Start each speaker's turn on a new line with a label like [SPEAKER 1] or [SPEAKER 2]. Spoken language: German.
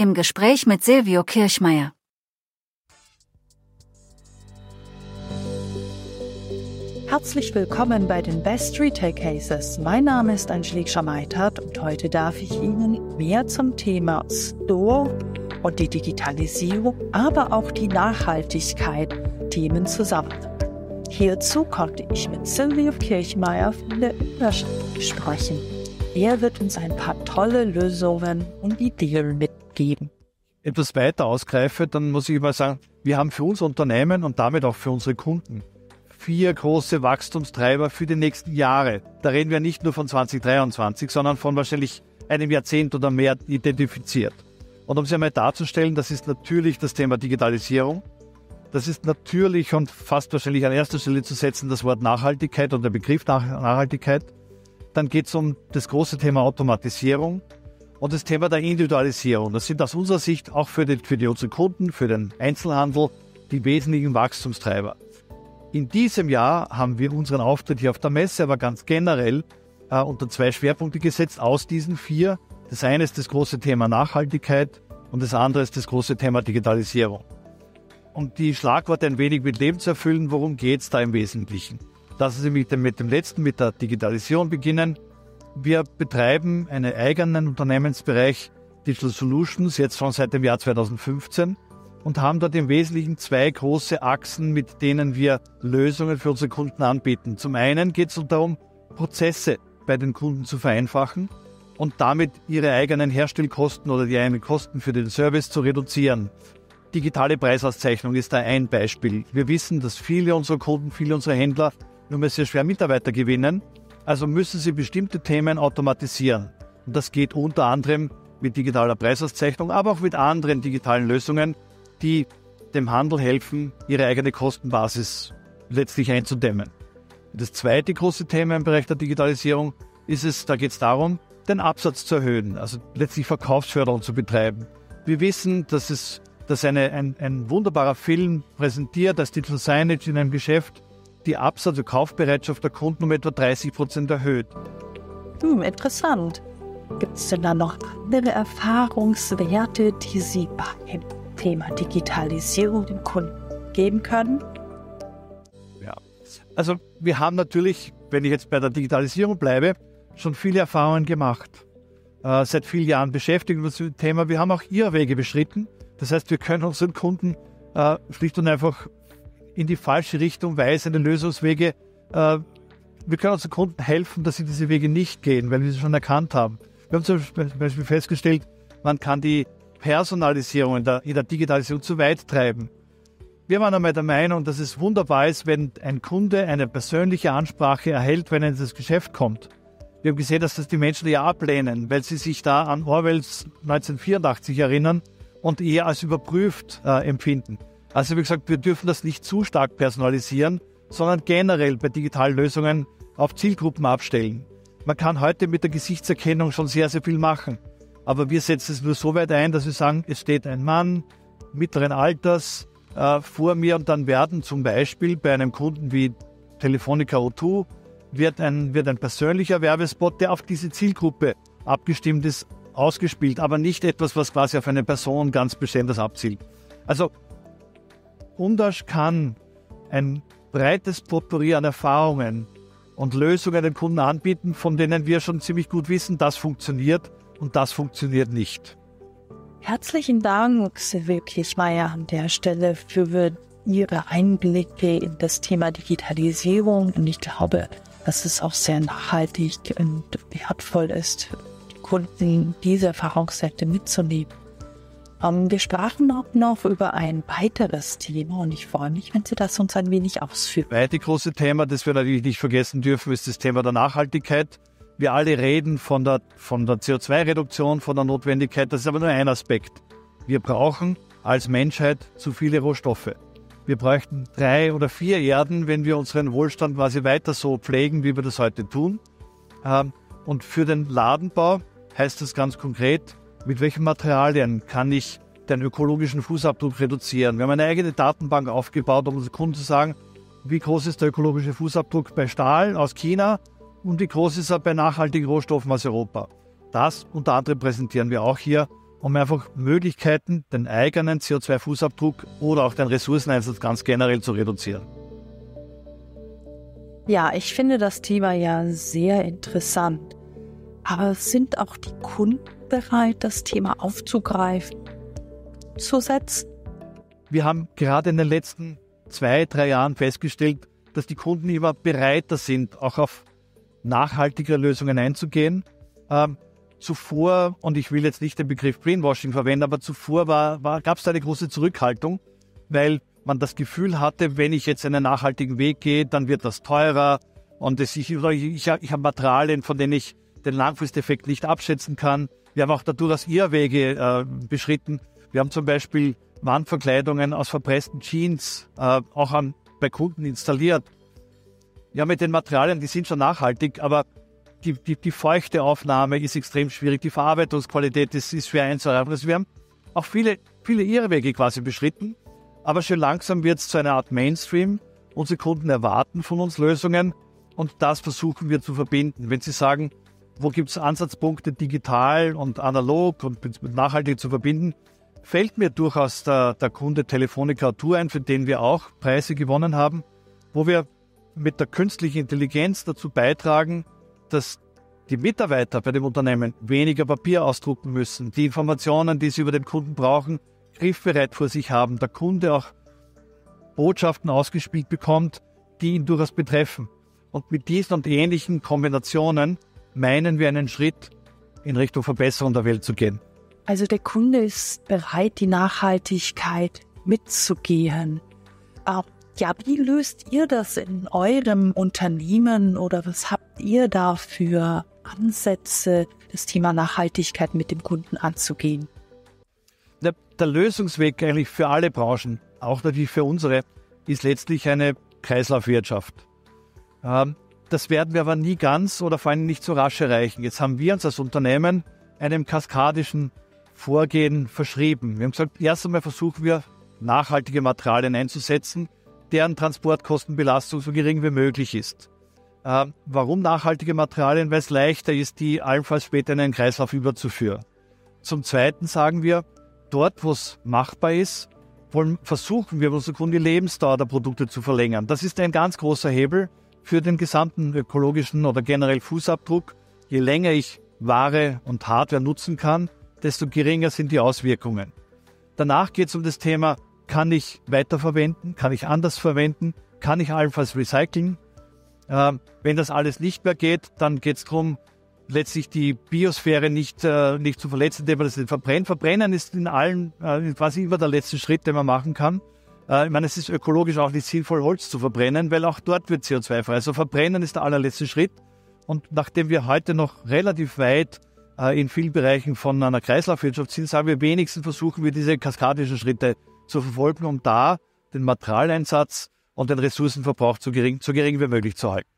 [SPEAKER 1] Im Gespräch mit Silvio Kirchmeier.
[SPEAKER 2] Herzlich willkommen bei den Best Retail Cases. Mein Name ist Angelique Schamaitert und heute darf ich Ihnen mehr zum Thema Store und die Digitalisierung, aber auch die Nachhaltigkeit Themen zusammen. Hierzu konnte ich mit Silvio Kirchmeier von der Überschrift sprechen. Er wird uns ein paar tolle Lösungen und Ideen mitgeben.
[SPEAKER 3] Etwas weiter ausgreife, dann muss ich mal sagen, wir haben für unser Unternehmen und damit auch für unsere Kunden vier große Wachstumstreiber für die nächsten Jahre. Da reden wir nicht nur von 2023, sondern von wahrscheinlich einem Jahrzehnt oder mehr identifiziert. Und um es einmal darzustellen, das ist natürlich das Thema Digitalisierung. Das ist natürlich und fast wahrscheinlich an erster Stelle zu setzen das Wort Nachhaltigkeit und der Begriff Nachhaltigkeit. Dann geht es um das große Thema Automatisierung und das Thema der Individualisierung. Das sind aus unserer Sicht auch für, die, für die unsere Kunden, für den Einzelhandel die wesentlichen Wachstumstreiber. In diesem Jahr haben wir unseren Auftritt hier auf der Messe, aber ganz generell äh, unter zwei Schwerpunkte gesetzt aus diesen vier. Das eine ist das große Thema Nachhaltigkeit und das andere ist das große Thema Digitalisierung. Um die Schlagworte ein wenig mit Leben zu erfüllen, worum geht es da im Wesentlichen? Lassen Sie mich mit dem letzten, mit der Digitalisierung beginnen. Wir betreiben einen eigenen Unternehmensbereich Digital Solutions jetzt schon seit dem Jahr 2015 und haben dort im Wesentlichen zwei große Achsen, mit denen wir Lösungen für unsere Kunden anbieten. Zum einen geht es darum, Prozesse bei den Kunden zu vereinfachen und damit ihre eigenen Herstellkosten oder die eigenen Kosten für den Service zu reduzieren. Digitale Preisauszeichnung ist da ein Beispiel. Wir wissen, dass viele unserer Kunden, viele unserer Händler nur mehr sehr schwer Mitarbeiter gewinnen. Also müssen sie bestimmte Themen automatisieren. Und das geht unter anderem mit digitaler Preisauszeichnung, aber auch mit anderen digitalen Lösungen, die dem Handel helfen, ihre eigene Kostenbasis letztlich einzudämmen. Das zweite große Thema im Bereich der Digitalisierung ist es, da geht es darum, den Absatz zu erhöhen, also letztlich Verkaufsförderung zu betreiben. Wir wissen, dass es dass eine, ein, ein wunderbarer Film präsentiert als Digital Signage in einem Geschäft die Absatz- und Kaufbereitschaft der Kunden um etwa 30 Prozent erhöht.
[SPEAKER 2] Hm, interessant. Gibt es denn da noch andere Erfahrungswerte, die Sie beim Thema Digitalisierung den Kunden geben können?
[SPEAKER 3] Ja, also wir haben natürlich, wenn ich jetzt bei der Digitalisierung bleibe, schon viele Erfahrungen gemacht. Äh, seit vielen Jahren beschäftigen wir uns mit dem Thema. Wir haben auch Irrwege beschritten. Das heißt, wir können unseren Kunden äh, schlicht und einfach in die falsche Richtung weisende Lösungswege. Äh, wir können unseren Kunden helfen, dass sie diese Wege nicht gehen, weil wir sie schon erkannt haben. Wir haben zum Beispiel festgestellt, man kann die Personalisierung in der, in der Digitalisierung zu weit treiben. Wir waren einmal der Meinung, dass es wunderbar ist, wenn ein Kunde eine persönliche Ansprache erhält, wenn er in das Geschäft kommt. Wir haben gesehen, dass das die Menschen ja ablehnen, weil sie sich da an Orwells 1984 erinnern und eher als überprüft äh, empfinden. Also wie gesagt, wir dürfen das nicht zu stark personalisieren, sondern generell bei digitalen Lösungen auf Zielgruppen abstellen. Man kann heute mit der Gesichtserkennung schon sehr, sehr viel machen. Aber wir setzen es nur so weit ein, dass wir sagen, es steht ein Mann mittleren Alters äh, vor mir und dann werden zum Beispiel bei einem Kunden wie Telefonica O2 wird ein, wird ein persönlicher Werbespot, der auf diese Zielgruppe abgestimmt ist, ausgespielt, aber nicht etwas, was quasi auf eine Person ganz besonders abzielt. Also Undasch kann ein breites Potpourri an Erfahrungen und Lösungen den Kunden anbieten, von denen wir schon ziemlich gut wissen, das funktioniert und das funktioniert nicht.
[SPEAKER 2] Herzlichen Dank, Silvia Kirchmeier, an der Stelle für Ihre Einblicke in das Thema Digitalisierung. Und ich glaube, dass es auch sehr nachhaltig und wertvoll ist, Kunden diese Erfahrungswerte mitzunehmen. Ähm, wir sprachen auch noch über ein weiteres Thema und ich freue mich, wenn Sie das uns ein wenig ausführen.
[SPEAKER 3] Das zweite große Thema, das wir natürlich nicht vergessen dürfen, ist das Thema der Nachhaltigkeit. Wir alle reden von der, von der CO2-Reduktion, von der Notwendigkeit. Das ist aber nur ein Aspekt. Wir brauchen als Menschheit zu viele Rohstoffe. Wir bräuchten drei oder vier Erden, wenn wir unseren Wohlstand quasi weiter so pflegen, wie wir das heute tun. Ähm, und für den Ladenbau heißt das ganz konkret, mit welchen Materialien kann ich den ökologischen Fußabdruck reduzieren. Wir haben eine eigene Datenbank aufgebaut, um unseren Kunden zu sagen, wie groß ist der ökologische Fußabdruck bei Stahl aus China und wie groß ist er bei nachhaltigen Rohstoffen aus Europa. Das unter anderem präsentieren wir auch hier um einfach Möglichkeiten, den eigenen CO2-Fußabdruck oder auch den Ressourceneinsatz ganz generell zu reduzieren.
[SPEAKER 2] Ja, ich finde das Thema ja sehr interessant. Aber sind auch die Kunden bereit, das Thema aufzugreifen, zu setzen?
[SPEAKER 3] Wir haben gerade in den letzten zwei, drei Jahren festgestellt, dass die Kunden immer bereiter sind, auch auf nachhaltigere Lösungen einzugehen. Ähm, zuvor, und ich will jetzt nicht den Begriff Greenwashing verwenden, aber zuvor war, war, gab es eine große Zurückhaltung, weil man das Gefühl hatte, wenn ich jetzt einen nachhaltigen Weg gehe, dann wird das teurer und es, ich, ich, ich habe Materialien, von denen ich den Langfristeffekt nicht abschätzen kann. Wir haben auch da durchaus Irrwege äh, beschritten. Wir haben zum Beispiel Wandverkleidungen aus verpressten Jeans äh, auch an, bei Kunden installiert. Ja, mit den Materialien, die sind schon nachhaltig, aber die, die, die feuchte Aufnahme ist extrem schwierig, die Verarbeitungsqualität ist, ist schwer einzureifen. Also wir haben auch viele, viele Irrwege quasi beschritten, aber schon langsam wird es zu einer Art Mainstream. Unsere Kunden erwarten von uns Lösungen und das versuchen wir zu verbinden. Wenn Sie sagen, wo gibt es Ansatzpunkte digital und analog und mit nachhaltig zu verbinden, fällt mir durchaus der, der Kunde Telefonica Tour ein, für den wir auch Preise gewonnen haben, wo wir mit der künstlichen Intelligenz dazu beitragen, dass die Mitarbeiter bei dem Unternehmen weniger Papier ausdrucken müssen, die Informationen, die sie über den Kunden brauchen, griffbereit vor sich haben, der Kunde auch Botschaften ausgespielt bekommt, die ihn durchaus betreffen. Und mit diesen und ähnlichen Kombinationen meinen wir einen Schritt in Richtung Verbesserung der Welt zu gehen.
[SPEAKER 2] Also der Kunde ist bereit, die Nachhaltigkeit mitzugehen. Ja, wie löst ihr das in eurem Unternehmen oder was habt ihr da für Ansätze, das Thema Nachhaltigkeit mit dem Kunden anzugehen?
[SPEAKER 3] Der, der Lösungsweg eigentlich für alle Branchen, auch natürlich für unsere, ist letztlich eine Kreislaufwirtschaft. Ähm, das werden wir aber nie ganz oder vor allem nicht so rasch erreichen. Jetzt haben wir uns als Unternehmen einem kaskadischen Vorgehen verschrieben. Wir haben gesagt, erst einmal versuchen wir, nachhaltige Materialien einzusetzen, deren Transportkostenbelastung so gering wie möglich ist. Äh, warum nachhaltige Materialien? Weil es leichter ist, die allenfalls später in einen Kreislauf überzuführen. Zum Zweiten sagen wir, dort, wo es machbar ist, wollen, versuchen wir, unsere Kunden die Lebensdauer der Produkte zu verlängern. Das ist ein ganz großer Hebel für den gesamten ökologischen oder generell Fußabdruck. Je länger ich Ware und Hardware nutzen kann, desto geringer sind die Auswirkungen. Danach geht es um das Thema kann ich weiterverwenden, kann ich anders verwenden, kann ich allenfalls recyceln. Ähm, wenn das alles nicht mehr geht, dann geht es darum, letztlich die Biosphäre nicht, äh, nicht zu verletzen, indem man das verbrennt. Verbrennen ist in allen äh, quasi immer der letzte Schritt, den man machen kann. Äh, ich meine, es ist ökologisch auch nicht sinnvoll, Holz zu verbrennen, weil auch dort wird CO2 frei. Also verbrennen ist der allerletzte Schritt. Und nachdem wir heute noch relativ weit äh, in vielen Bereichen von einer Kreislaufwirtschaft sind, sagen wir wenigstens versuchen wir diese kaskadischen Schritte zu verfolgen, um da den Materialeinsatz und den Ressourcenverbrauch so gering, so gering wie möglich zu halten.